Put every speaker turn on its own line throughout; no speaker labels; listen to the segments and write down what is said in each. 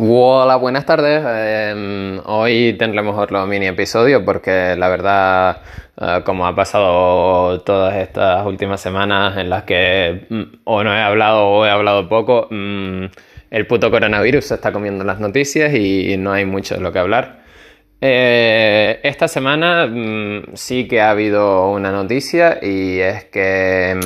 Hola, buenas tardes. Eh, hoy tendremos otro mini episodio porque la verdad, eh, como ha pasado todas estas últimas semanas en las que mm, o no he hablado o he hablado poco, mm, el puto coronavirus se está comiendo las noticias y no hay mucho de lo que hablar. Eh, esta semana mm, sí que ha habido una noticia y es que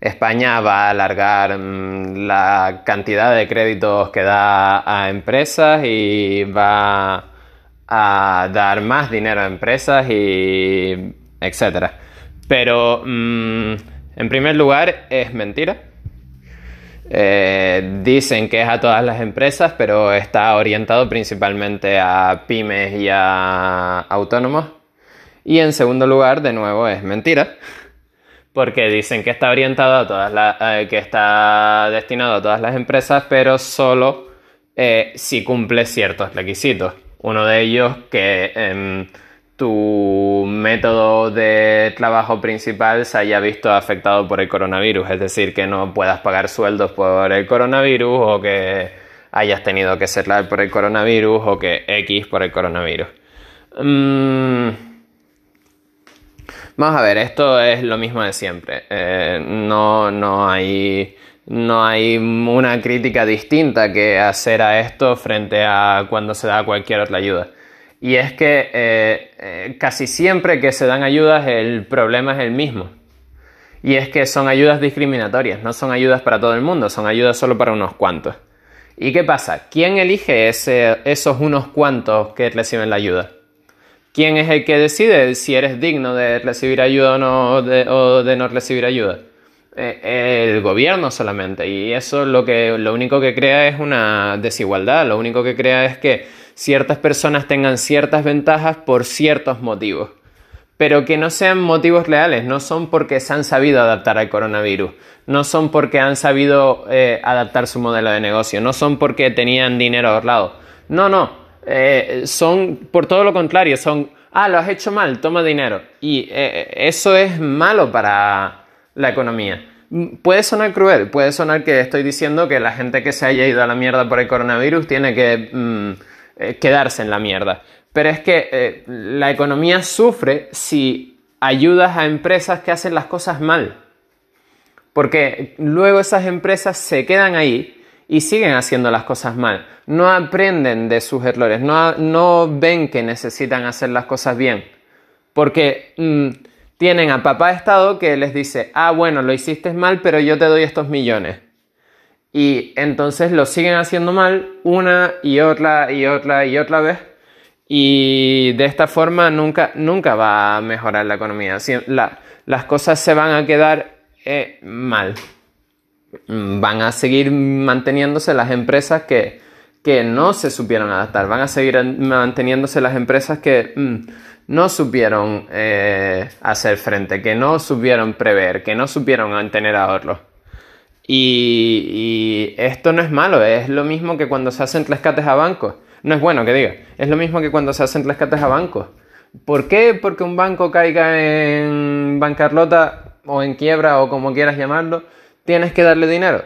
España va a alargar mm, la cantidad de créditos que da a empresas y va a dar más dinero a empresas y etcétera. Pero mm, en primer lugar es mentira. Eh, dicen que es a todas las empresas, pero está orientado principalmente a pymes y a autónomos. Y en segundo lugar, de nuevo, es mentira porque dicen que está orientado a todas las, eh, que está destinado a todas las empresas, pero solo eh, si cumple ciertos requisitos. Uno de ellos que em, tu método de trabajo principal se haya visto afectado por el coronavirus, es decir, que no puedas pagar sueldos por el coronavirus o que hayas tenido que cerrar por el coronavirus o que X por el coronavirus. Mm, Vamos a ver, esto es lo mismo de siempre. Eh, no, no, hay, no hay una crítica distinta que hacer a esto frente a cuando se da cualquier otra ayuda. Y es que eh, eh, casi siempre que se dan ayudas el problema es el mismo. Y es que son ayudas discriminatorias, no son ayudas para todo el mundo, son ayudas solo para unos cuantos. ¿Y qué pasa? ¿Quién elige esos unos cuantos que reciben la ayuda? ¿Quién es el que decide si eres digno de recibir ayuda o, no, de, no recibir ayuda? Eh, el gobierno solamente. Y eso lo, que, lo único que crea es una desigualdad. Lo único que crea es que ciertas personas tengan ciertas ventajas por ciertos motivos. Pero que no sean motivos reales, no son porque se han sabido adaptar al coronavirus, no son porque han sabido eh, adaptar su modelo de negocio, no son porque tenían dinero ahorrado. No, no, eh, son por todo lo contrario, son, ah, lo has hecho mal, toma dinero. Y eh, eso es malo para la economía. Puede sonar cruel, puede sonar que estoy diciendo que la gente que se haya ido a la mierda por el coronavirus tiene que mm, eh, quedarse en la mierda. Pero es que la economía sufre si ayudas a empresas que hacen las cosas mal. Porque luego esas empresas se quedan ahí y siguen haciendo las cosas mal. No aprenden de sus errores, no, ven que necesitan hacer las cosas bien. Porque mm, tienen a papá Estado que les dice, ah, bueno, lo hiciste mal, pero yo te doy estos millones. Y entonces lo siguen haciendo mal una y otra y otra y otra vez. Y de esta forma nunca, nunca va a mejorar la economía. las cosas se van a quedar eh, mal. Van a seguir manteniéndose las empresas que, no se supieron adaptar, van a seguir manteniéndose las empresas que mm, no supieron eh, hacer frente, que no supieron prever, que no supieron mantener ahorros. Y, y, esto no es malo, es lo mismo que cuando se hacen rescates a bancos. No es bueno que diga, es lo mismo que cuando se hacen rescates a bancos. ¿Por qué? Porque un banco caiga en bancarrota o en quiebra o como quieras llamarlo, tienes que darle dinero.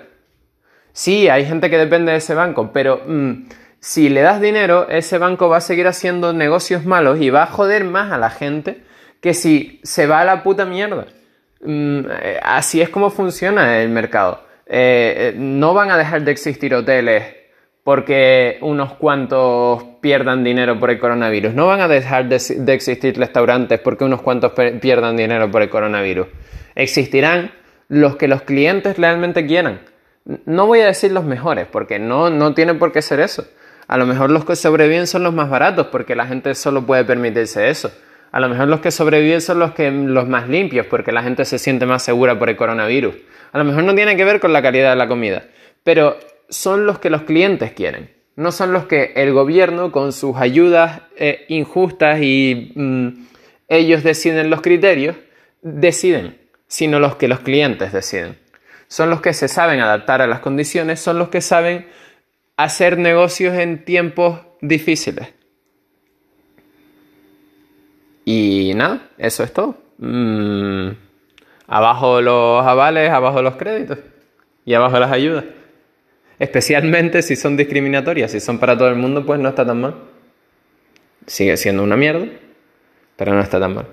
Sí, hay gente que depende de ese banco, pero mm, si le das dinero, ese banco va a seguir haciendo negocios malos y va a joder más a la gente que si se va a la puta mierda. Mm, eh, así es como funciona el mercado. Eh, eh, no van a dejar de existir hoteles porque unos cuantos pierdan dinero por el coronavirus. No van a dejar de, de existir restaurantes porque unos cuantos pierdan dinero por el coronavirus. Existirán los que los clientes realmente quieran. No voy a decir los mejores, porque no, no tiene por qué ser eso. A lo mejor los que sobreviven son los más baratos, porque la gente solo puede permitirse eso. A lo mejor los que sobreviven son los, que, los más limpios, porque la gente se siente más segura por el coronavirus. A lo mejor no tiene que ver con la calidad de la comida, pero son los que los clientes quieren. No son los que el gobierno, con sus ayudas eh, injustas y mm, ellos deciden los criterios, deciden sino los que los clientes deciden. Son los que se saben adaptar a las condiciones, son los que saben hacer negocios en tiempos difíciles. Y nada, eso es todo. Mm, abajo los avales, abajo los créditos y abajo las ayudas. Especialmente si son discriminatorias, si son para todo el mundo, pues no está tan mal. Sigue siendo una mierda, pero no está tan mal.